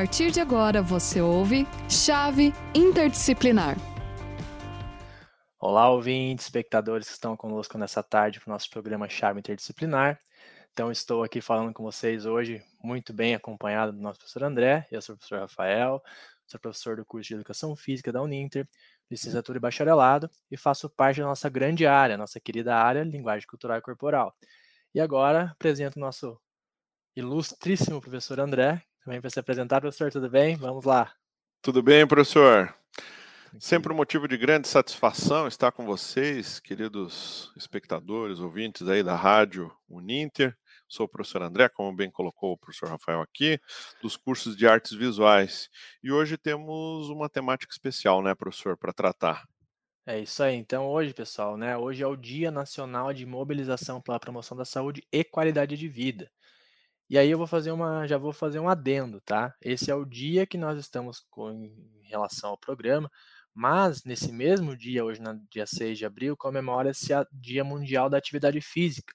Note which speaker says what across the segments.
Speaker 1: partir de agora você ouve Chave Interdisciplinar.
Speaker 2: Olá, ouvintes, espectadores que estão conosco nessa tarde para o nosso programa Chave Interdisciplinar. Então, estou aqui falando com vocês hoje, muito bem acompanhado do nosso professor André, eu sou o professor Rafael, sou professor do curso de Educação Física da Uninter, licenciatura e bacharelado, e faço parte da nossa grande área, nossa querida área Linguagem Cultural e Corporal. E agora apresento o nosso ilustríssimo professor André, também para se apresentar. Professor, tudo bem? Vamos lá.
Speaker 3: Tudo bem, professor? Sempre um motivo de grande satisfação estar com vocês, queridos espectadores, ouvintes aí da rádio Uninter. Sou o professor André, como bem colocou o professor Rafael aqui, dos cursos de artes visuais. E hoje temos uma temática especial, né, professor, para tratar.
Speaker 2: É isso aí. Então, hoje, pessoal, né? Hoje é o Dia Nacional de Mobilização pela Promoção da Saúde e Qualidade de Vida. E aí eu vou fazer uma, já vou fazer um adendo, tá? Esse é o dia que nós estamos com em relação ao programa, mas nesse mesmo dia, hoje no dia 6 de abril, comemora-se o Dia Mundial da Atividade Física.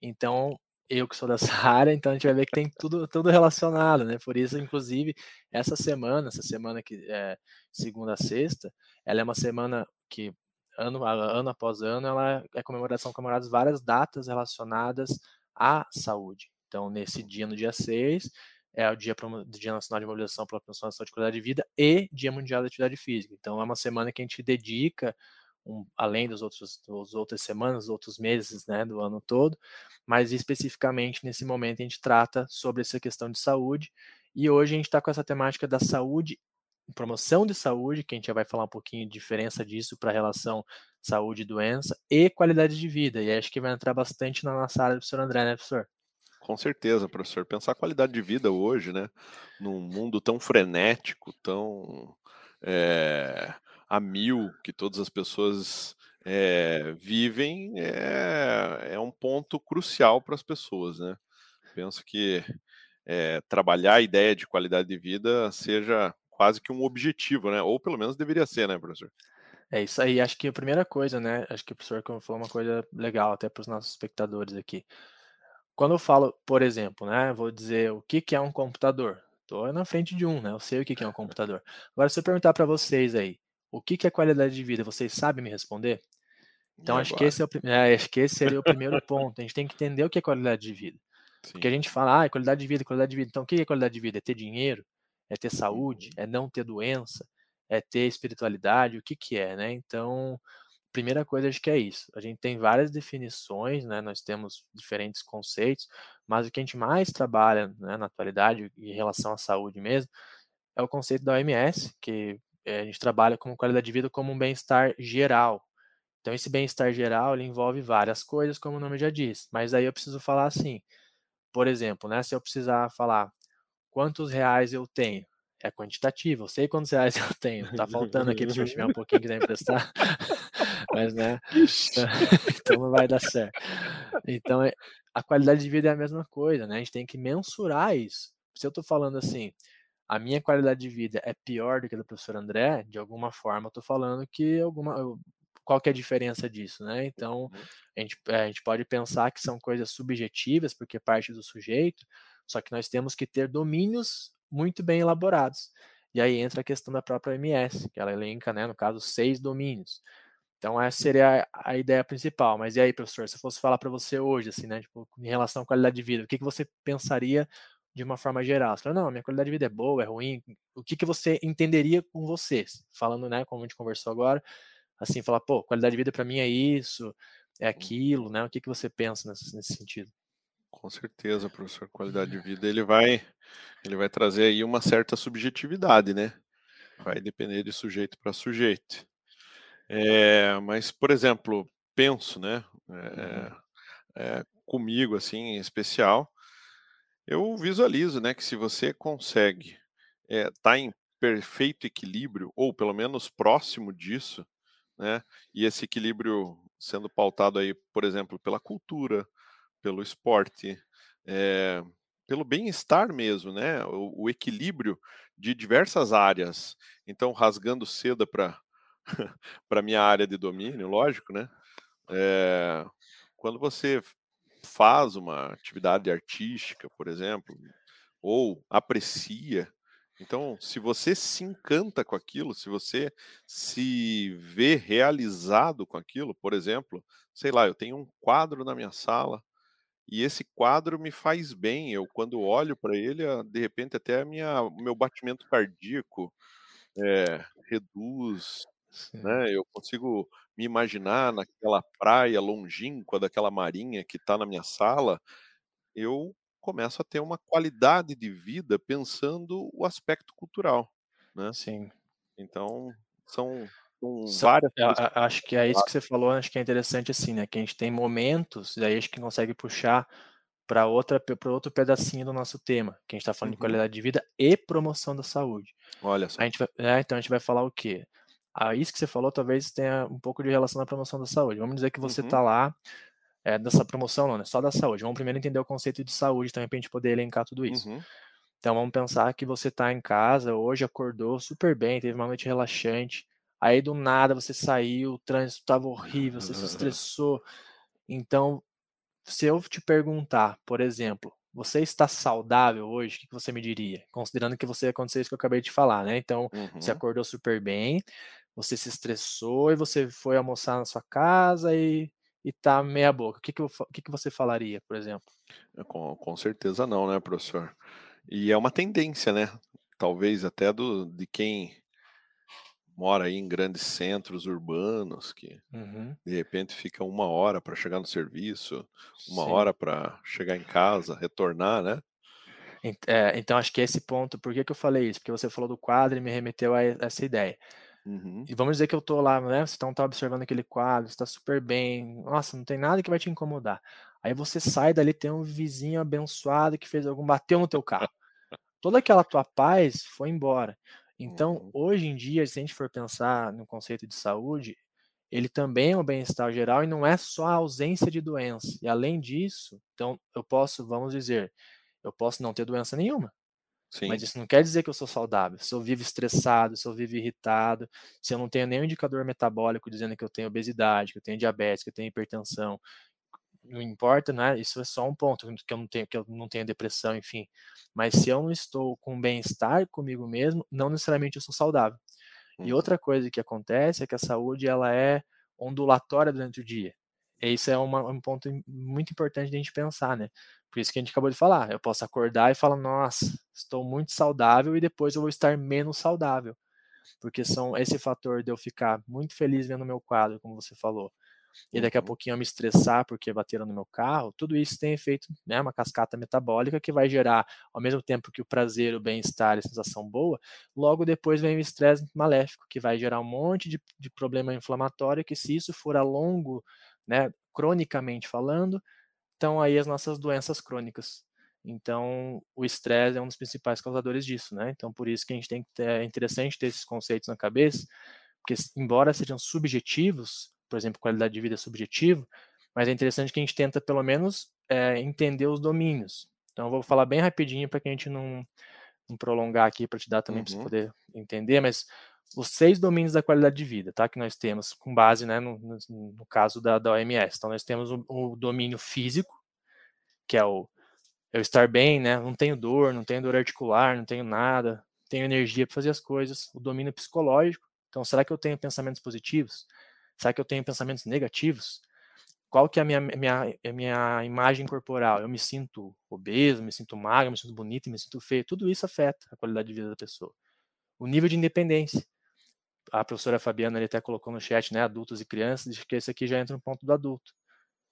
Speaker 2: Então, eu que sou dessa área, então a gente vai ver que tem tudo, tudo relacionado, né? Por isso, inclusive, essa semana, essa semana que é segunda a sexta, ela é uma semana que ano, ano após ano, ela é comemoração comemoradas várias datas relacionadas à saúde. Então, nesse dia, no dia 6, é o dia, dia Nacional de Mobilização pela Promoção da Saúde e Qualidade de Vida e Dia Mundial da Atividade Física. Então, é uma semana que a gente dedica, um, além dos outros, das outras semanas, outros meses né, do ano todo, mas especificamente nesse momento a gente trata sobre essa questão de saúde. E hoje a gente está com essa temática da saúde, promoção de saúde, que a gente já vai falar um pouquinho de diferença disso para a relação saúde e doença, e qualidade de vida. E acho que vai entrar bastante na nossa área do professor André, né, professor?
Speaker 3: Com certeza, professor. Pensar a qualidade de vida hoje, né? Num mundo tão frenético, tão é, a mil que todas as pessoas é, vivem, é, é um ponto crucial para as pessoas, né? Penso que é, trabalhar a ideia de qualidade de vida seja quase que um objetivo, né? Ou pelo menos deveria ser, né, professor?
Speaker 2: É isso aí. Acho que a primeira coisa, né? Acho que o professor falou uma coisa legal até para os nossos espectadores aqui. Quando eu falo, por exemplo, né, vou dizer o que, que é um computador. Estou na frente de um, né? Eu sei o que, que é um computador. Agora, se eu perguntar para vocês aí, o que, que é qualidade de vida, vocês sabem me responder? Então, acho que, esse é o, é, acho que esse seria o primeiro ponto. A gente tem que entender o que é qualidade de vida. Sim. Porque a gente fala, ah, é qualidade de vida, qualidade de vida. Então, o que é qualidade de vida? É ter dinheiro? É ter saúde? Uhum. É não ter doença? É ter espiritualidade? O que, que é, né? Então, primeira coisa acho que é isso. A gente tem várias definições, né? Nós temos diferentes conceitos, mas o que a gente mais trabalha né, na atualidade em relação à saúde mesmo é o conceito da OMS, que é, a gente trabalha como qualidade de vida como um bem-estar geral. Então esse bem-estar geral ele envolve várias coisas, como o nome já diz. Mas aí eu preciso falar assim, por exemplo, né? Se eu precisar falar quantos reais eu tenho, é quantitativo. Eu sei quantos reais eu tenho. Tá faltando aqui para tiver um pouquinho que quiser emprestar. Mas, né? então não vai dar certo. Então, é, a qualidade de vida é a mesma coisa, né? A gente tem que mensurar isso. Se eu tô falando assim, a minha qualidade de vida é pior do que a do professor André, de alguma forma eu tô falando que alguma qual que é a diferença disso, né? Então, uhum. a gente, a gente pode pensar que são coisas subjetivas, porque parte do sujeito, só que nós temos que ter domínios muito bem elaborados. E aí entra a questão da própria OMS, que ela elenca, né, no caso, seis domínios. Então essa seria a, ideia principal. Mas e aí, professor, se eu fosse falar para você hoje, assim, né, tipo, em relação à qualidade de vida, o que, que você pensaria de uma forma geral? Você fala, não, minha qualidade de vida é boa, é ruim. O que, que você entenderia com vocês? Falando, né, como a gente conversou agora, assim, falar, pô, qualidade de vida para mim é isso, é aquilo, né? O que, que você pensa nesse, nesse sentido?
Speaker 3: Com certeza, professor, qualidade de vida ele vai ele vai trazer aí uma certa subjetividade, né? Vai depender de sujeito para sujeito. É, mas, por exemplo, penso, né, é, é, comigo, assim, em especial, eu visualizo, né, que se você consegue estar tá em perfeito equilíbrio, ou pelo menos próximo disso, né, e esse equilíbrio sendo pautado aí, por exemplo, pela cultura, pelo esporte, é, pelo bem-estar mesmo, né? O, o, equilíbrio de diversas áreas. Então, rasgando seda para para minha área de domínio, lógico, né? É, quando você faz uma atividade artística, por exemplo, ou aprecia Então, se você se encanta com aquilo, se você se vê realizado com aquilo, por exemplo, sei lá, eu tenho um quadro na minha sala e esse quadro me faz bem. Eu, quando olho para ele, de repente até a minha, meu batimento cardíaco é, reduz, né? Eu consigo me imaginar naquela praia longínqua daquela marinha que está na minha sala. Eu começo a ter uma qualidade de vida pensando o aspecto cultural, né?
Speaker 2: Sim.
Speaker 3: Então, são, são
Speaker 2: São-
Speaker 3: várias
Speaker 2: eu acho que é isso que você falou, acho que é interessante assim, né? Que a gente tem momentos, e aí a gente consegue puxar para outra para outro pedacinho do nosso tema, que a gente está falando de
Speaker 3: Uhum.
Speaker 2: qualidade de vida e promoção da saúde.
Speaker 3: Olha só.
Speaker 2: A gente vai, é, então a gente vai falar o quê? Ah, isso que você falou talvez tenha um pouco de relação à promoção da saúde. Vamos dizer que você
Speaker 3: Uhum.
Speaker 2: está lá, é, dessa promoção não, né? Só da saúde. Vamos primeiro entender o conceito de saúde também para a gente poder elencar tudo isso.
Speaker 3: Uhum.
Speaker 2: Então vamos pensar que você está em casa, hoje acordou super bem, teve uma noite relaxante, aí do nada você saiu, o trânsito estava horrível, você se estressou. Então, se eu te perguntar, por exemplo, você está saudável hoje, o que você me diria? Considerando que você aconteceu isso que eu acabei de falar, né? Então, você
Speaker 3: Uhum.
Speaker 2: acordou super bem, você se estressou e você foi almoçar na sua casa e, e tá meia boca. O que que, eu o que que você falaria, por exemplo?
Speaker 3: É, Com, com certeza não, né, professor? E é uma tendência, né? Talvez até do, de quem mora aí em grandes centros urbanos, que
Speaker 2: Uhum,
Speaker 3: de repente fica uma hora para chegar no serviço, uma
Speaker 2: sim.
Speaker 3: hora para chegar em casa, retornar, né?
Speaker 2: É, então, acho que esse ponto, por que, que eu falei isso? Porque você falou do quadro e me remeteu a essa ideia.
Speaker 3: Uhum.
Speaker 2: E vamos dizer que eu tô lá, né? Você então tá observando aquele quadro, está super bem, nossa, não tem nada que vai te incomodar. Aí você sai dali, tem um vizinho abençoado que fez algum, bateu no teu carro. Toda aquela tua paz foi embora. Então,
Speaker 3: Uhum.
Speaker 2: hoje em dia, se a gente for pensar no conceito de saúde, ele também é um bem-estar geral e não é só a ausência de doença. E além disso, então eu posso, vamos dizer, eu posso não ter doença nenhuma.
Speaker 3: Sim.
Speaker 2: Mas isso não quer dizer que eu sou saudável. Se eu vivo estressado, se eu vivo irritado, se eu não tenho nenhum indicador metabólico dizendo que eu tenho obesidade, que eu tenho diabetes, que eu tenho hipertensão, não importa, né? Isso é só um ponto que eu não tenho, que eu não tenho depressão, enfim. Mas se eu não estou com bem-estar comigo mesmo, não necessariamente eu sou saudável. E
Speaker 3: Uhum.
Speaker 2: outra coisa que acontece é que a saúde ela é ondulatória durante o dia. Isso é uma, um ponto muito importante de a gente pensar, né? Por isso que a gente acabou de falar. Eu posso acordar e falar, nossa, estou muito saudável e depois eu vou estar menos saudável. Porque são esse fator de eu ficar muito feliz vendo meu quadro, como você falou, e daqui a
Speaker 3: Uhum.
Speaker 2: pouquinho eu me estressar porque bateram no meu carro, tudo isso tem efeito, né, uma cascata metabólica que vai gerar, ao mesmo tempo que o prazer, o bem-estar e a sensação boa, logo depois vem o estresse maléfico, que vai gerar um monte de, de problema inflamatório, que se isso for a longo, né, cronicamente falando, estão aí as nossas doenças crônicas. Então, o estresse é um dos principais causadores disso, né? Então, por isso que a gente tem que ter, é interessante ter esses conceitos na cabeça, porque embora sejam subjetivos, por exemplo, qualidade de vida é subjetivo, mas é interessante que a gente tenta pelo menos é, entender os domínios. Então, eu vou falar bem rapidinho para que a gente não, não prolongar aqui para te dar também para você
Speaker 3: Uhum.
Speaker 2: poder entender, mas os seis domínios da qualidade de vida, tá? Que nós temos com base, né, no, no, caso da, da OMS. Então, nós temos o, o domínio físico, que é o eu estar bem, né? Não tenho dor, não tenho dor articular, não tenho nada, tenho energia para fazer as coisas. O domínio psicológico. Então, será que eu tenho pensamentos positivos? Será que eu tenho pensamentos negativos? Qual que é a minha, minha, minha imagem corporal? Eu me sinto obeso, me sinto magro, me sinto bonito, me sinto feio. Tudo isso afeta a qualidade de vida da pessoa. O nível de independência. A professora Fabiana até colocou no chat, né? Adultos e crianças, diz que esse aqui já entra no ponto do adulto.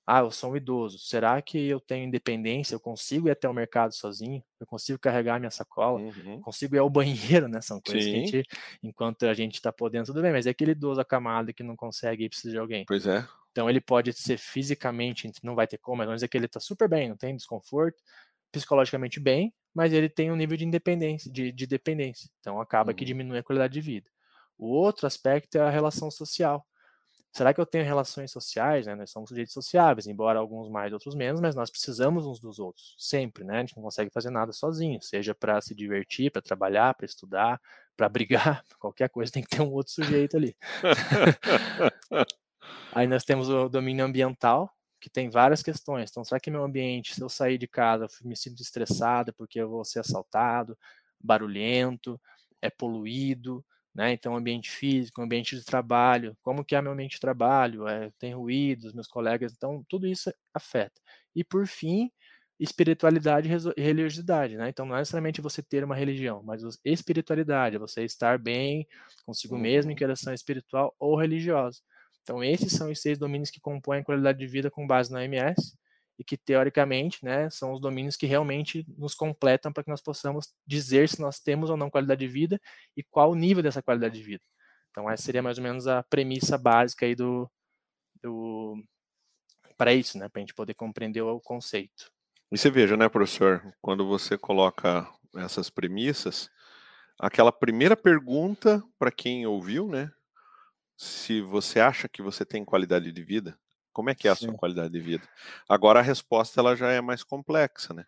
Speaker 2: Ah, eu sou um idoso. Será que eu tenho independência? Eu consigo ir até o mercado sozinho? Eu consigo carregar minha sacola?
Speaker 3: Uhum.
Speaker 2: Consigo ir ao banheiro, né? São coisas que a
Speaker 3: Sim.
Speaker 2: gente, enquanto a gente está podendo, tudo bem, mas é aquele idoso acamado que não consegue e precisa de alguém.
Speaker 3: Pois é.
Speaker 2: Então ele pode ser fisicamente, não vai ter como, mas vamos dizer que ele está super bem, não tem desconforto, psicologicamente bem, mas ele tem um nível de independência, de, de dependência. Então acaba que
Speaker 3: Uhum.
Speaker 2: diminui a qualidade de vida. O outro aspecto é a relação social. Será que eu tenho relações sociais? Né? Nós somos sujeitos sociáveis, embora alguns mais, outros menos, mas nós precisamos uns dos outros, sempre, né? A gente não consegue fazer nada sozinho, seja para se divertir, para trabalhar, para estudar, para brigar, qualquer coisa tem que ter um outro sujeito ali. Aí nós temos o domínio ambiental, que tem várias questões. Então, será que meu ambiente, se eu sair de casa, eu me sinto estressado porque eu vou ser assaltado, barulhento, é poluído, né? Então, ambiente físico, ambiente de trabalho, como que é meu ambiente de trabalho, é, tem ruídos, meus colegas, então tudo isso afeta. E por fim, espiritualidade e religiosidade, né? Então não é necessariamente você ter uma religião, mas espiritualidade, é você estar bem consigo mesmo em questão uhum. espiritual ou religiosa. Então esses são os seis domínios que compõem a qualidade de vida com base na MS e que teoricamente, né, são os domínios que realmente nos completam para que nós possamos dizer se nós temos ou não qualidade de vida e qual o nível dessa qualidade de vida. Então essa seria mais ou menos a premissa básica aí do, do para isso, né, para a gente poder compreender o conceito.
Speaker 3: E você veja, né, professor, quando você coloca essas premissas, aquela primeira pergunta para quem ouviu, né, se você acha que você tem qualidade de vida, como é que é a Sim. sua qualidade de vida? Agora a resposta ela já é mais complexa, né?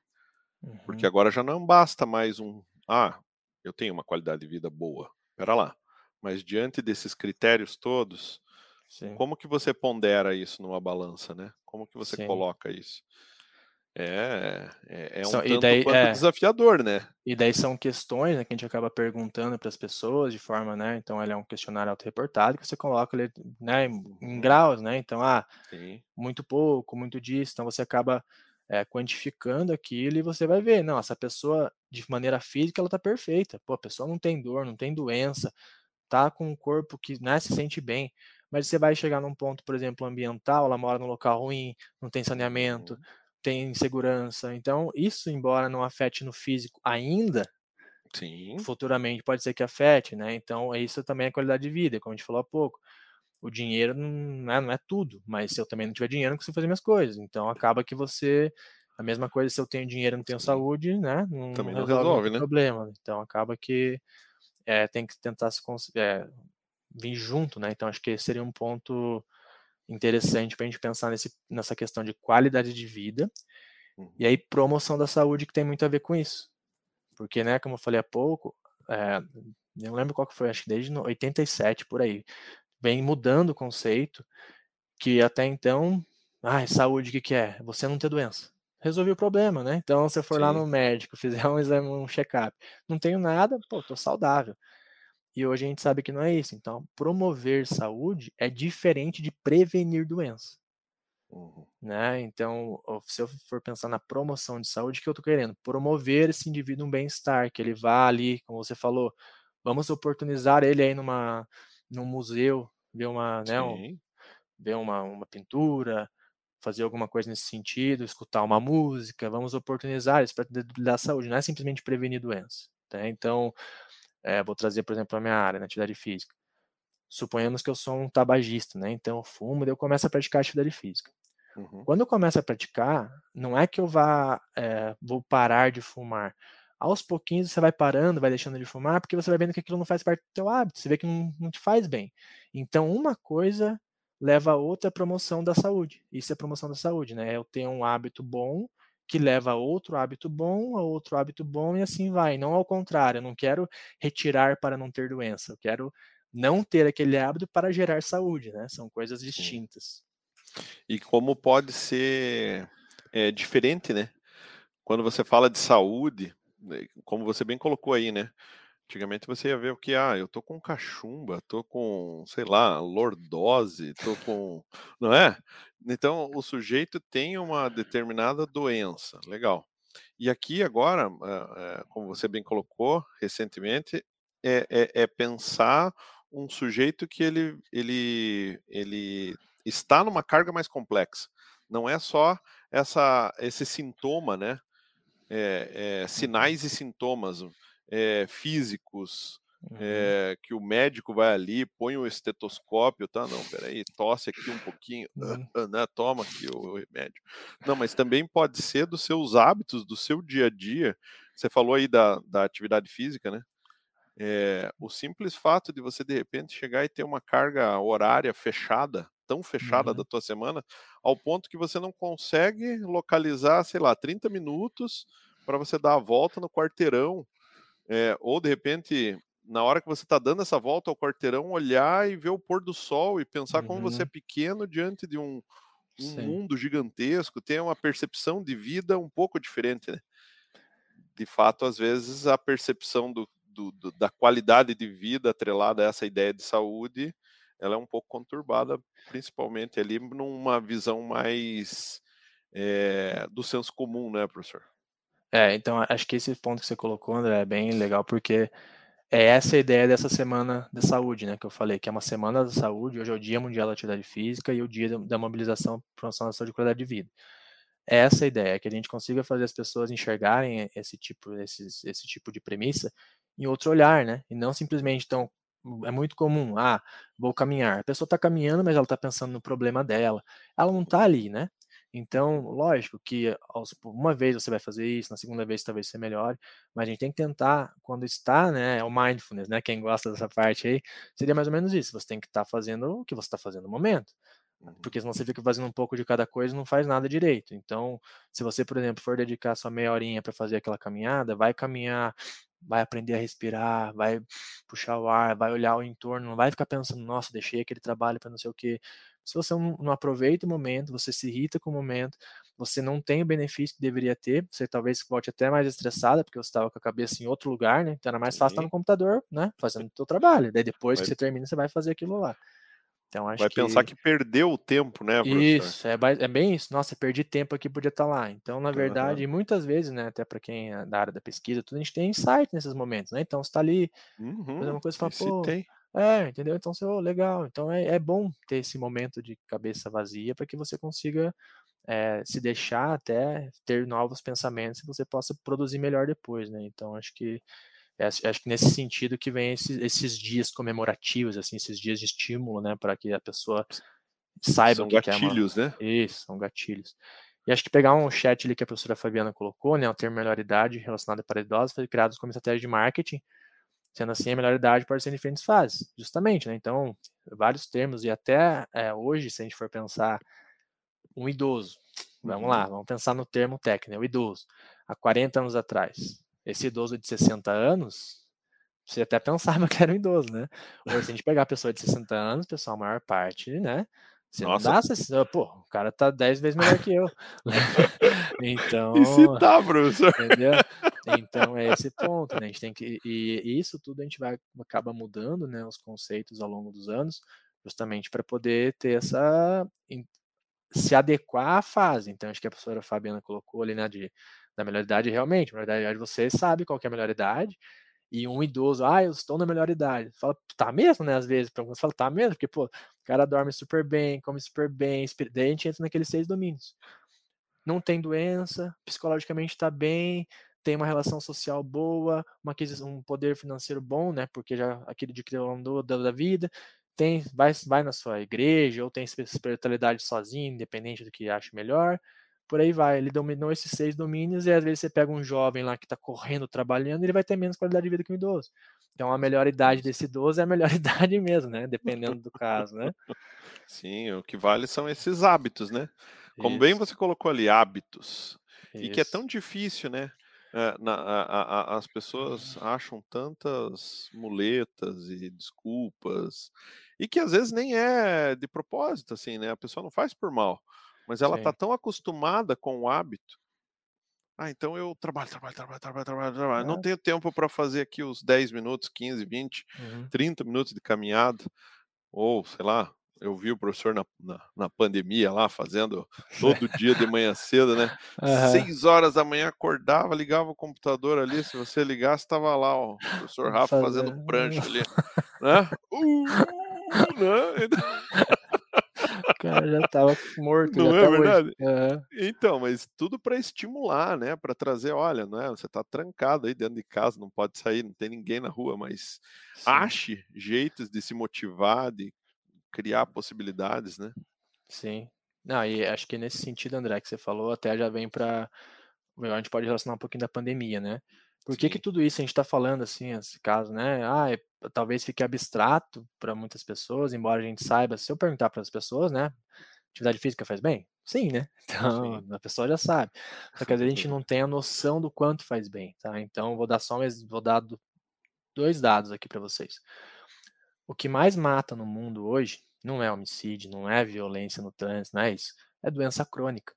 Speaker 3: Uhum. Porque agora já não basta mais um, ah, eu tenho uma qualidade de vida boa. Espera lá. Mas diante desses critérios todos, Sim. como que você pondera isso numa balança, né? Como que você Sim. coloca isso? É, é, é um tanto daí, é, desafiador, né?
Speaker 2: E daí são questões né, que a gente acaba perguntando para as pessoas de forma, né? Então ele é um questionário autorreportado que você coloca ele, né, em uhum. graus, né? Então, ah, Sim. muito pouco, muito disso. Então você acaba é, quantificando aquilo e você vai ver, não, essa pessoa de maneira física ela tá perfeita. Pô, a pessoa não tem dor, não tem doença, tá com um corpo que né, se sente bem. Mas você vai chegar num ponto, por exemplo, ambiental, ela mora num local ruim, não tem saneamento. Uhum tem insegurança. Então, isso, embora não afete no físico ainda, Sim. futuramente pode ser que afete, né? Então, isso também é qualidade de vida, como a gente falou há pouco. O dinheiro não é, não é tudo, mas se eu também não tiver dinheiro, não consigo fazer minhas coisas. Então, acaba que você. A mesma coisa se eu tenho dinheiro e não tenho Sim. saúde, né? Não,
Speaker 3: também não resolve, resolve né?
Speaker 2: problema. Então, acaba que é, tem que tentar se é, vir junto, né? Então, acho que seria um ponto interessante para a gente pensar nesse, nessa questão de qualidade de vida uhum. e aí promoção da saúde que tem muito a ver com isso. Porque, né, como eu falei há pouco, é, não lembro qual que foi, acho que desde 87 por aí, vem mudando o conceito que até então, ah, saúde o que, que é? Você não ter doença. Resolvi o problema, né? Então, se eu for Sim. lá no médico, fizer um exame, um check-up, não tenho nada, pô, tô saudável. E hoje a gente sabe que não é isso. Então, promover saúde é diferente de prevenir doença. Uhum. Né? Então, se eu for pensar na promoção de saúde, o que eu estou querendo? Promover esse indivíduo um bem-estar, que ele vá ali, como você falou, vamos oportunizar ele aí numa, num museu, ver uma, né, um, ver uma, uma pintura, fazer alguma coisa nesse sentido, escutar uma música, vamos oportunizar isso para dar saúde, não é simplesmente prevenir doença. Tá? Então, é, vou trazer, por exemplo, a minha área, na atividade física. Suponhamos que eu sou um tabagista, né? Então eu fumo, daí eu começo a praticar atividade física. Uhum. Quando eu começo a praticar, não é que eu vá, é, vou parar de fumar. Aos pouquinhos você vai parando, vai deixando de fumar, porque você vai vendo que aquilo não faz parte do teu hábito, você vê que não, não te faz bem. Então uma coisa leva a outra promoção da saúde. Isso é promoção da saúde, né? Eu tenho um hábito bom, que leva a outro hábito bom, a outro hábito bom e assim vai. Não ao contrário, eu não quero retirar para não ter doença, eu quero não ter aquele hábito para gerar saúde, né? São coisas distintas.
Speaker 3: E como pode ser é, diferente, né? Quando você fala de saúde, né, como você bem colocou aí, né? Antigamente você ia ver o que, ah, eu tô com cachumba, tô com, sei lá, lordose, tô com. Não é? Então, o sujeito tem uma determinada doença. Legal. E aqui agora, eh, eh, como você bem colocou recentemente, é, é, é pensar um sujeito que ele, ele, ele está numa carga mais complexa. Não é só essa, esse sintoma, né? É, é, sinais e sintomas é, físicos, uhum. é, que o médico vai ali, põe o estetoscópio, tá? Não, peraí, tosse aqui um pouquinho, uhum. né? toma aqui o remédio. Não, mas também pode ser dos seus hábitos, do seu dia a dia. Você falou aí da, da atividade física, né? É, o simples fato de você de repente chegar e ter uma carga horária fechada, tão fechada uhum. da tua semana, ao ponto que você não consegue localizar, sei lá, 30 minutos para você dar a volta no quarteirão é, ou de repente, na hora que você está dando essa volta ao quarteirão, olhar e ver o pôr do sol e pensar uhum. como você é uhum. pequeno diante de um, um mundo gigantesco, ter uma percepção de vida um pouco diferente, né? de fato, às vezes, a percepção do, do, do, da qualidade de vida atrelada a essa ideia de saúde, ela é um pouco conturbada, principalmente ali numa visão mais é, do senso comum, né, professor?
Speaker 2: É, então acho que esse ponto que você colocou, André, é bem legal, porque é essa a ideia dessa semana de saúde, né, que eu falei, que é uma semana da saúde, hoje é o Dia Mundial da Atividade Física e o Dia da Mobilização para da saúde e qualidade de vida. É essa a ideia, que a gente consiga fazer as pessoas enxergarem esse tipo, esse, esse tipo de premissa em outro olhar, né, e não simplesmente, então, é muito comum, ah, vou caminhar. A pessoa está caminhando, mas ela está pensando no problema dela. Ela não está ali, né? Então, lógico que uma vez você vai fazer isso, na segunda vez talvez você melhore, mas a gente tem que tentar, quando está, né, é o mindfulness, né, quem gosta dessa parte aí, seria mais ou menos isso, você tem que estar tá fazendo o que você está fazendo no momento, uhum. porque senão você fica fazendo um pouco de cada coisa e não faz nada direito. Então, se você, por exemplo, for dedicar sua meia horinha para fazer aquela caminhada, vai caminhar vai aprender a respirar, vai puxar o ar, vai olhar o entorno, não vai ficar pensando, nossa, deixei aquele trabalho para não sei o que. Se você não, aproveita o momento, você se irrita com o momento, você não tem o benefício que deveria ter, você talvez volte até mais estressada, porque você estava com a cabeça em outro lugar, né? Então era mais fácil estar no computador, né? Fazendo o seu trabalho. Daí depois vai. que você termina, você vai fazer aquilo lá.
Speaker 3: Então, acho vai que... pensar que perdeu o tempo, né,
Speaker 2: professor? Isso, é, é bem isso. Nossa, perdi tempo aqui, podia estar lá. Então, na verdade, uhum. muitas vezes, né, até para quem é da área da pesquisa, tudo, a gente tem insight nesses momentos, né? Então, você está ali, uhum. fazendo uma coisa e fala, pô, tem. É, entendeu? Então, você, oh, legal. Então, é, é bom ter esse momento de cabeça vazia para que você consiga é, se deixar até ter novos pensamentos e você possa produzir melhor depois, né? Então, acho que acho que nesse sentido que vem esses, esses, dias comemorativos, assim, esses dias de estímulo, né, para que a pessoa saiba
Speaker 3: são
Speaker 2: o que
Speaker 3: gatilhos,
Speaker 2: é
Speaker 3: uma... né?
Speaker 2: Isso, são gatilhos. E acho que pegar um chat ali que a professora Fabiana colocou, né, o termo melhor idade relacionado para idosos, foi criado como estratégia de marketing. Sendo assim, a melhor idade pode ser em diferentes fases, justamente, né? Então, vários termos, e até é, hoje, se a gente for pensar um idoso, vamos uhum. lá, vamos pensar no termo técnico, né, o idoso, há 40 anos atrás, esse idoso de 60 anos, você até pensava que era um idoso, né? Hoje, se a gente pegar a pessoa de 60 anos, pessoal, a maior parte, né? Você Nossa. não dá, pô, o cara tá 10 vezes melhor que eu. então.
Speaker 3: E se tá, professor?
Speaker 2: Entendeu? Então é esse ponto, né? A gente tem que. E, isso tudo a gente vai acaba mudando, né? Os conceitos ao longo dos anos, justamente para poder ter essa. se adequar à fase. Então, acho que a professora Fabiana colocou ali, né? De da melhor idade, realmente, a melhor idade você sabe qual é a melhor idade, e um idoso, ah, eu estou na melhor idade. Fala, tá mesmo, né? Às vezes, para alguns fala, tá mesmo, porque, pô, o cara dorme super bem, come super bem, daí a gente entra naqueles seis domínios. Não tem doença, psicologicamente está bem, tem uma relação social boa, uma, um poder financeiro bom, né? Porque já aquele de que andou da vida, tem, vai, vai na sua igreja, ou tem espiritualidade sozinho, independente do que acha melhor por aí vai. Ele dominou esses seis domínios e às vezes você pega um jovem lá que está correndo, trabalhando, ele vai ter menos qualidade de vida que um idoso. Então a melhor idade desse idoso é a melhor idade mesmo, né? Dependendo do caso, né?
Speaker 3: Sim, o que vale são esses hábitos, né? Como Isso. bem você colocou ali, hábitos. Isso. E que é tão difícil, né? É, na, a, a, as pessoas acham tantas muletas e desculpas e que às vezes nem é de propósito, assim, né? A pessoa não faz por mal. Mas ela está tão acostumada com o hábito. Ah, então eu trabalho, trabalho, trabalho, trabalho, trabalho, trabalho. É. Não tenho tempo para fazer aqui os 10 minutos, 15, 20, uhum. 30 minutos de caminhada. Ou, sei lá, eu vi o professor na, na, na pandemia lá fazendo todo dia de manhã cedo, né? Uhum. Seis horas da manhã acordava, ligava o computador ali. Se você ligasse, estava lá ó, o professor Rafa fazendo prancha ali, né? Uh, né?
Speaker 2: O cara já estava morto.
Speaker 3: Não é tá verdade? Uhum. Então, mas tudo para estimular, né? Para trazer, olha, não é? Você está trancado aí dentro de casa, não pode sair, não tem ninguém na rua, mas Sim. ache jeitos de se motivar, de criar possibilidades, né?
Speaker 2: Sim. Não, e acho que nesse sentido, André, que você falou, até já vem para. A gente pode relacionar um pouquinho da pandemia, né? Por que, que tudo isso a gente está falando assim, esse caso, né? Ah, é, talvez fique abstrato para muitas pessoas, embora a gente saiba, se eu perguntar para as pessoas, né? Atividade física faz bem? Sim, né? Então, Sim. a pessoa já sabe. Só que às vezes a gente não tem a noção do quanto faz bem, tá? Então, vou dar só um, vou dar dois dados aqui para vocês. O que mais mata no mundo hoje não é homicídio, não é violência no trânsito, não é isso. É doença crônica.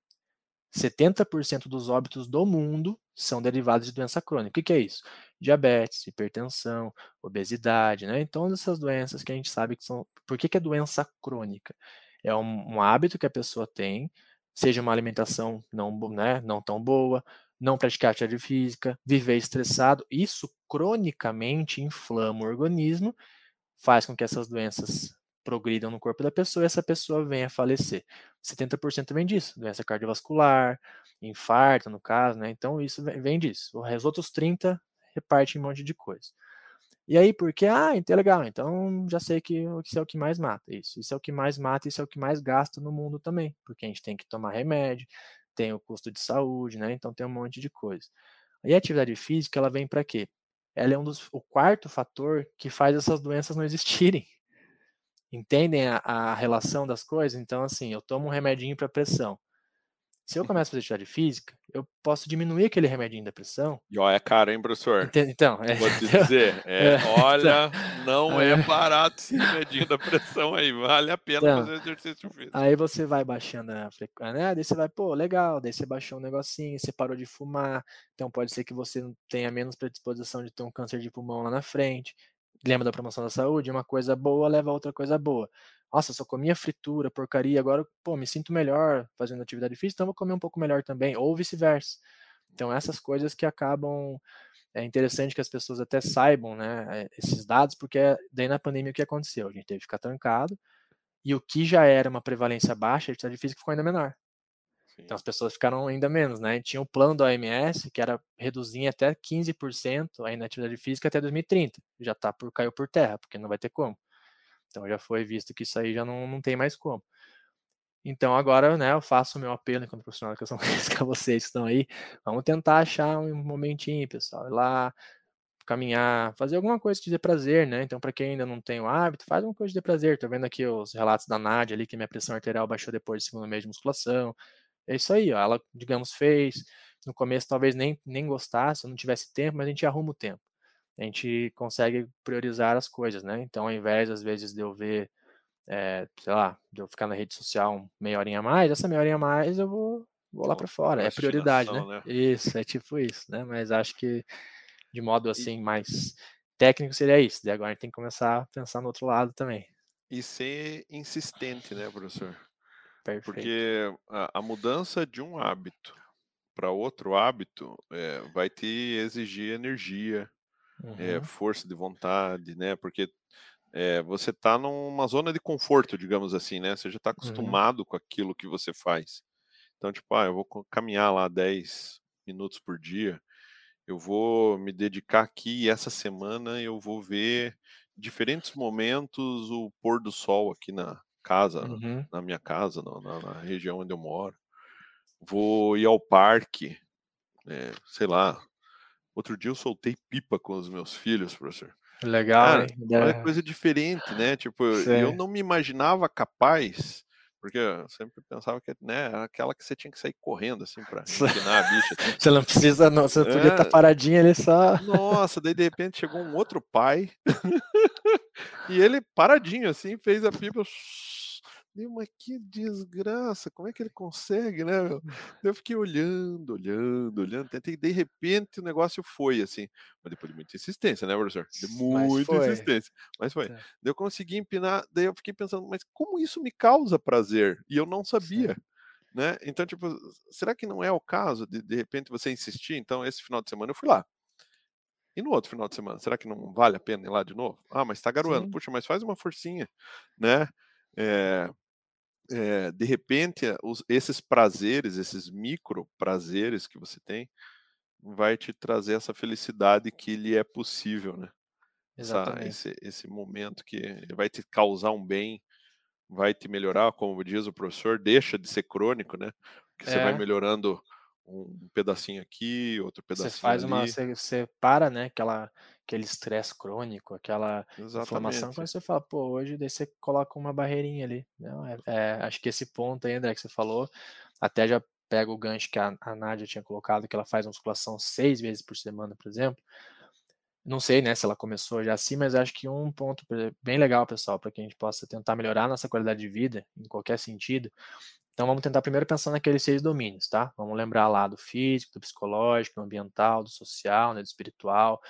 Speaker 2: 70% dos óbitos do mundo são derivados de doença crônica. O que, é isso? Diabetes, hipertensão, obesidade, né? Então, essas doenças que a gente sabe que são. Por que, que é doença crônica? É um, um hábito que a pessoa tem, seja uma alimentação não, né, não tão boa, não praticar atividade física, viver estressado, isso cronicamente inflama o organismo, faz com que essas doenças progridam no corpo da pessoa e essa pessoa venha a falecer. 70% vem disso, doença cardiovascular, infarto, no caso, né? Então isso vem disso. Os outros 30 repartem um monte de coisa. E aí, porque, ah, então é legal, então já sei que isso é o que mais mata, isso. Isso é o que mais mata, isso é o que mais gasta no mundo também, porque a gente tem que tomar remédio, tem o custo de saúde, né? Então tem um monte de coisa. E a atividade física, ela vem para quê? Ela é um dos, o quarto fator que faz essas doenças não existirem. Entendem a, a relação das coisas? Então, assim, eu tomo um remedinho para pressão. Se eu começo a fazer atividade física, eu posso diminuir aquele remedinho da pressão.
Speaker 3: E ó, é caro, hein, professor?
Speaker 2: Então, é,
Speaker 3: vou te dizer, é, é, olha, não é, é barato esse remedinho da pressão aí, vale a pena então, fazer exercício físico.
Speaker 2: Aí você vai baixando a frequência, né? Daí você vai, pô, legal, daí você baixou um negocinho, você parou de fumar, então pode ser que você tenha menos predisposição de ter um câncer de pulmão lá na frente. Lembra da promoção da saúde? Uma coisa boa leva a outra coisa boa nossa, só comia fritura, porcaria, agora, pô, me sinto melhor fazendo atividade física, então vou comer um pouco melhor também, ou vice-versa. Então, essas coisas que acabam. É interessante que as pessoas até saibam, né, eh, esses dados, porque daí na pandemia o que aconteceu? A gente teve que ficar trancado, e o que já era uma prevalência baixa, a atividade física ficou ainda menor. Sim. Então as pessoas ficaram ainda menos, né? Tinha o plano da OMS que era reduzir até 15% a inatividade física até 2030. Já tá por caiu por terra, porque não vai ter como. Então já foi visto que isso aí já não, não tem mais como. Então agora, né, eu faço o meu apelo enquanto profissional de educação física vocês que estão aí. Vamos tentar achar um momentinho, pessoal, ir lá, caminhar, fazer alguma coisa que dê prazer, né? Então, para quem ainda não tem o hábito, faz uma coisa de prazer. Tô vendo aqui os relatos da Nádia ali, que minha pressão arterial baixou depois do segundo mês de musculação. É isso aí, ó. Ela, digamos, fez. No começo talvez nem, nem gostasse, não tivesse tempo, mas a gente arruma o tempo a gente consegue priorizar as coisas, né? Então, ao invés, às vezes, de eu ver, é, sei lá, de eu ficar na rede social meia horinha a mais, essa meia horinha a mais eu vou, vou lá para fora. É prioridade, né? né? Isso, é tipo isso, né? Mas acho que, de modo assim, mais técnico seria isso. E agora a gente tem que começar a pensar no outro lado também.
Speaker 3: E ser insistente, né, professor? Perfeito. Porque a, a mudança de um hábito para outro hábito é, vai te exigir energia, uhum. é, força de vontade, né? Porque é, você está numa zona de conforto, digamos assim, né? Você já está uhum. acostumado uhum. com aquilo que você faz. Então, tipo, ah, eu vou caminhar lá 10 minutos por dia, eu vou me dedicar aqui e essa semana eu vou ver diferentes momentos o pôr do sol aqui na casa, uhum. na minha casa, na, na, região onde eu moro. Vou ir ao parque, é, sei lá, Outro dia eu soltei pipa com os meus filhos, professor.
Speaker 2: Legal, Cara,
Speaker 3: olha é. coisa diferente, né? Tipo, eu não me imaginava capaz, porque eu sempre pensava que né, era aquela que você tinha que sair correndo, assim, pra ensinar a bicha. Assim.
Speaker 2: Você não precisa, não, você é. podia estar tá paradinho ali só.
Speaker 3: Nossa, daí de repente chegou um outro pai, e ele paradinho, assim, fez a pipa mas que desgraça, como é que ele consegue, né? Meu? Eu fiquei olhando, olhando, olhando, tentei, de repente o negócio foi assim, mas depois de muita insistência, né, professor? De muita mas insistência, mas foi. Daí eu consegui empinar, daí eu fiquei pensando, mas como isso me causa prazer? E eu não sabia. Né? Então, tipo, será que não é o caso de de repente você insistir? Então, esse final de semana eu fui lá. E no outro final de semana, será que não vale a pena ir lá de novo? Ah, mas tá garoando. Sim. Puxa, mas faz uma forcinha, né? É, é, de repente, os, esses prazeres, esses micro prazeres que você tem, vai te trazer essa felicidade que lhe é possível, né? Exatamente. Essa, esse, esse momento que vai te causar um bem, vai te melhorar, como diz o professor, deixa de ser crônico, né? Porque é. você vai é. melhorando um pedacinho aqui, outro pedacinho
Speaker 2: Você faz
Speaker 3: ali.
Speaker 2: uma, você, você para, né? Aquela aquele estresse crônico, aquela Exatamente. inflamação, quando você fala, pô, hoje daí você coloca uma barreirinha ali. Não, é, é, acho que esse ponto aí, André, que você falou, até já pega o gancho que a, a Nádia tinha colocado, que ela faz musculação seis vezes por semana, por exemplo. Não sei, né, se ela começou já assim, mas acho que um ponto bem legal, pessoal, para que a gente possa tentar melhorar nossa qualidade de vida, em qualquer sentido, Então vamos tentar primeiro pensar naqueles seis domínios, tá? Vamos lembrar lá do físico, do psicológico, do ambiental, do social, né, do espiritual,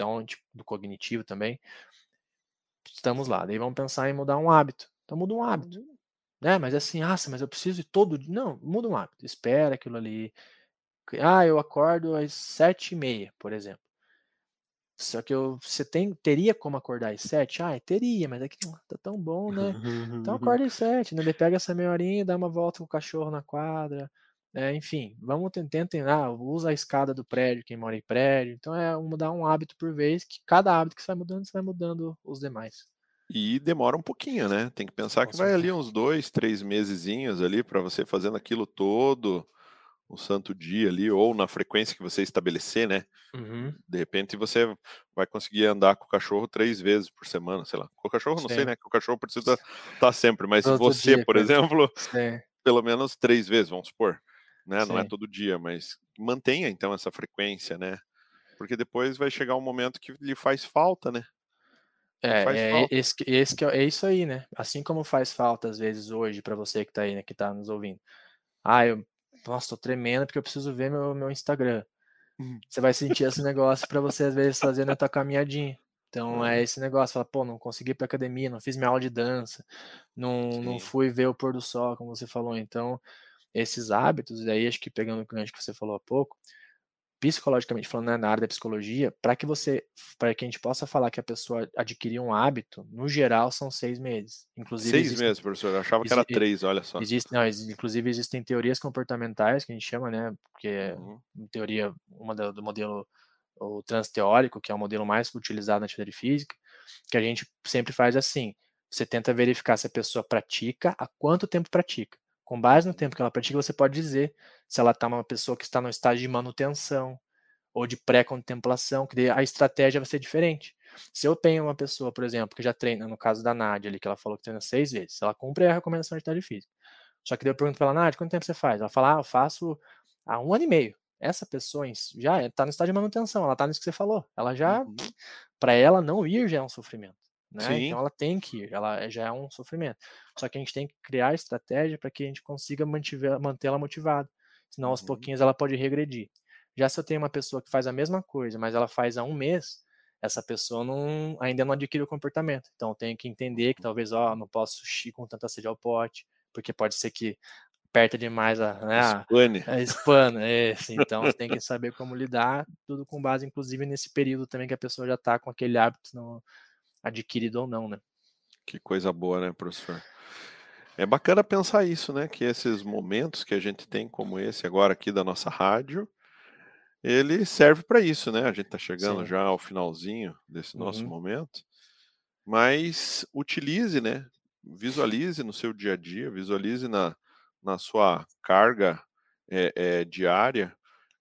Speaker 2: então tipo, do cognitivo também. Estamos lá. Daí vamos pensar em mudar um hábito. Então muda um hábito. Né? Mas assim, ah, mas eu preciso de todo dia. Não, muda um hábito. Espera aquilo ali. Ah, eu acordo às sete e meia, por exemplo. Só que eu, você tem, teria como acordar às sete? Ah, teria, mas aqui tá tão bom, né? Então acorda às sete, né? Ele pega essa meia horinha, dá uma volta com o cachorro na quadra. É, enfim, vamos tentar, ah, usa a escada do prédio, quem mora em prédio. Então é mudar um hábito por vez, que cada hábito que você vai mudando, você vai mudando os demais.
Speaker 3: E demora um pouquinho, né? Tem que pensar que vai ali uns dois, três mesezinhos ali para você fazendo aquilo todo o santo dia ali, ou na frequência que você estabelecer, né?
Speaker 2: Uhum.
Speaker 3: De repente você vai conseguir andar com o cachorro três vezes por semana, sei lá. Com o cachorro, não Sim. sei, né? Que o cachorro precisa estar tá sempre, mas todo você, dia, por exemplo, Sim. pelo menos três vezes, vamos supor. Né? Não é todo dia, mas mantenha então essa frequência, né? Porque depois vai chegar um momento que lhe faz falta, né?
Speaker 2: É, é, esse, esse que é, é isso aí, né? Assim como faz falta às vezes hoje para você que tá aí, né, que tá nos ouvindo. Ah, eu nossa, tô tremendo porque eu preciso ver meu, meu Instagram. Uhum. Você vai sentir esse negócio para você, às vezes, fazendo a tua caminhadinha. Então é uhum. esse negócio, fala, pô, não consegui ir pra academia, não fiz minha aula de dança, não, não fui ver o pôr do sol, como você falou. Então, esses hábitos, e aí acho que pegando o gancho que você falou há pouco, psicologicamente falando, né, na área da psicologia, para que você, para que a gente possa falar que a pessoa adquiriu um hábito, no geral são seis meses. Inclusive
Speaker 3: seis existem, meses, professor. Eu achava que era três, olha só.
Speaker 2: Existe, não, inclusive existem teorias comportamentais que a gente chama, né, porque uhum. em teoria uma do, do modelo o transteórico, que é o modelo mais utilizado na atividade física, que a gente sempre faz assim. Você tenta verificar se a pessoa pratica, há quanto tempo pratica. Com base no tempo que ela pratica, você pode dizer se ela está uma pessoa que está no estágio de manutenção ou de pré-contemplação, que a estratégia vai ser diferente. Se eu tenho uma pessoa, por exemplo, que já treina, no caso da Nádia ali, que ela falou que treina seis vezes, ela cumpre a recomendação de atividade física. Só que daí eu pergunto para ela, Nádia, quanto tempo você faz? Ela fala, ah, eu faço há um ano e meio. Essa pessoa já está no estágio de manutenção, ela está nisso que você falou. Ela já, uhum. para ela não ir já é um sofrimento. Né? Então ela tem que ela já é um sofrimento. Só que a gente tem que criar estratégia para que a gente consiga mantê-la motivada. Senão, aos uhum. pouquinhos, ela pode regredir. Já se eu tenho uma pessoa que faz a mesma coisa, mas ela faz há um mês, essa pessoa não, ainda não adquire o comportamento. Então, eu tenho que entender que talvez, ó, não posso ir com tanta sede ao pote, porque pode ser que aperta demais a, né,
Speaker 3: espane.
Speaker 2: a, a espana. É, então, você tem que saber como lidar, tudo com base, inclusive, nesse período também que a pessoa já está com aquele hábito no, adquirido ou não, né?
Speaker 3: Que coisa boa, né, professor? É bacana pensar isso, né? Que esses momentos que a gente tem, como esse agora aqui da nossa rádio, ele serve para isso, né? A gente está chegando Sim. já ao finalzinho desse nosso uhum. momento, mas utilize, né? Visualize no seu dia a dia, visualize na, na sua carga é, é, diária.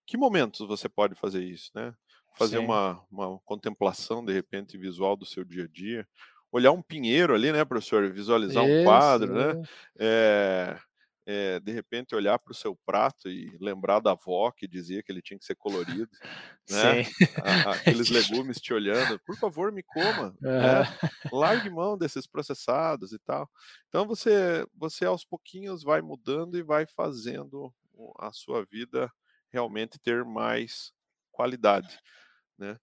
Speaker 3: Que momentos você pode fazer isso, né? Fazer uma, uma contemplação, de repente, visual do seu dia a dia. Olhar um pinheiro ali, né, professor? Visualizar Isso, um quadro, né? É, é, de repente olhar para o seu prato e lembrar da avó que dizia que ele tinha que ser colorido, né? A, aqueles legumes te olhando, por favor, me coma, uhum. né? largue mão desses processados e tal. Então você, você aos pouquinhos vai mudando e vai fazendo a sua vida realmente ter mais qualidade né?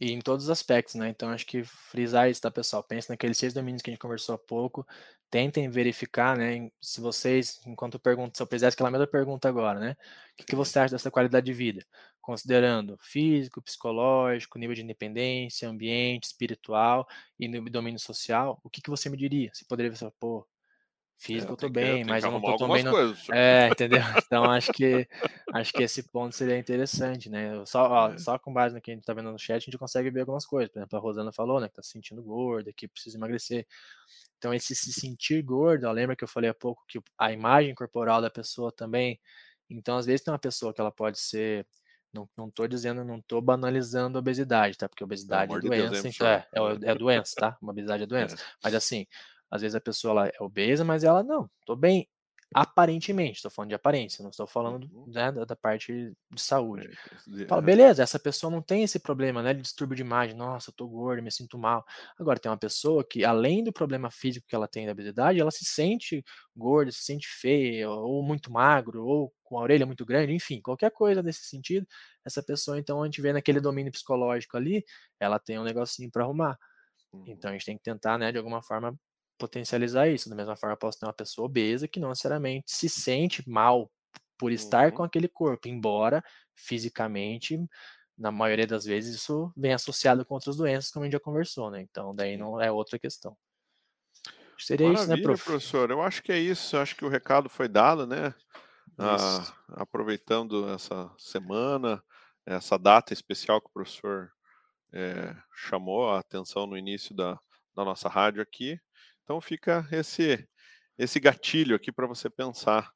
Speaker 2: E em todos os aspectos, né? Então acho que frisar isso, tá, pessoal? Pense naqueles seis domínios que a gente conversou há pouco. Tentem verificar, né? Se vocês, enquanto eu pergunto, se eu fizesse aquela mesma pergunta agora, né? O que, que você acha dessa qualidade de vida? Considerando físico, psicológico, nível de independência, ambiente, espiritual e domínio social, o que, que você me diria? Você poderia pensar, pô, Físico é, eu tô bem, mas eu não tô tão bem. No... É, entendeu? Então acho que acho que esse ponto seria interessante, né? Só, ó, é. só com base no que a gente tá vendo no chat, a gente consegue ver algumas coisas. Por exemplo, a Rosana falou, né, que tá se sentindo gorda, que precisa emagrecer. Então, esse se sentir gordo, ó, lembra que eu falei há pouco que a imagem corporal da pessoa também. Então, às vezes tem uma pessoa que ela pode ser. Não, não tô dizendo, não tô banalizando a obesidade, tá? Porque obesidade é doença, de Deus, então, é, é, é, doença, tá? Uma obesidade é doença. É. Mas assim, às vezes a pessoa ela é obesa, mas ela não, tô bem. Aparentemente, estou falando de aparência, não estou falando
Speaker 3: Uhum.
Speaker 2: né, da, da parte de saúde.
Speaker 3: É,
Speaker 2: Fala,
Speaker 3: é,
Speaker 2: beleza, essa pessoa não tem esse problema, né, de distúrbio de imagem. Nossa, eu tô gordo, me sinto mal. Agora, tem uma pessoa que, além do problema físico que ela tem da obesidade, ela se sente gorda, se sente feia, ou muito magro, ou com a orelha muito grande, enfim, qualquer coisa desse sentido. Essa pessoa, então, a gente vê naquele domínio psicológico ali, ela tem um negocinho para arrumar.
Speaker 3: uhum.
Speaker 2: Então, a gente tem que tentar, né, de alguma forma, potencializar isso. Da mesma forma, posso ter uma pessoa obesa que não necessariamente se sente mal por estar
Speaker 3: Uhum.
Speaker 2: com aquele corpo, embora fisicamente, na maioria das vezes, isso vem associado com outras doenças, como a gente já conversou, né? Então, daí não é outra questão. Seria isso, né,
Speaker 3: Maravilha,
Speaker 2: prof?
Speaker 3: professor. Eu acho que é isso. Eu acho que o recado foi dado, né? Ah, aproveitando essa semana, essa data especial que o professor eh, chamou a atenção no início da, da nossa rádio aqui. Então fica esse esse gatilho aqui para você pensar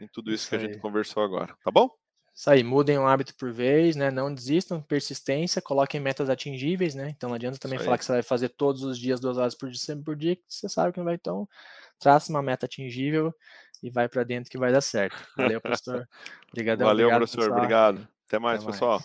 Speaker 3: em tudo isso,
Speaker 2: Isso
Speaker 3: que a gente
Speaker 2: aí.
Speaker 3: conversou agora, tá bom?
Speaker 2: Isso aí, mudem um hábito por vez, né? Não desistam, persistência, coloquem metas atingíveis, né? Então não adianta também falar que você vai fazer todos os dias duas horas por dia, sempre por dia, que você sabe que não vai. Então, traça uma meta atingível e vai para dentro que vai dar certo. Valeu, professor. Obrigadão,
Speaker 3: Valeu,
Speaker 2: obrigado,
Speaker 3: professor.
Speaker 2: pessoal.
Speaker 3: Obrigado. Até mais,
Speaker 2: mais.
Speaker 3: pessoal.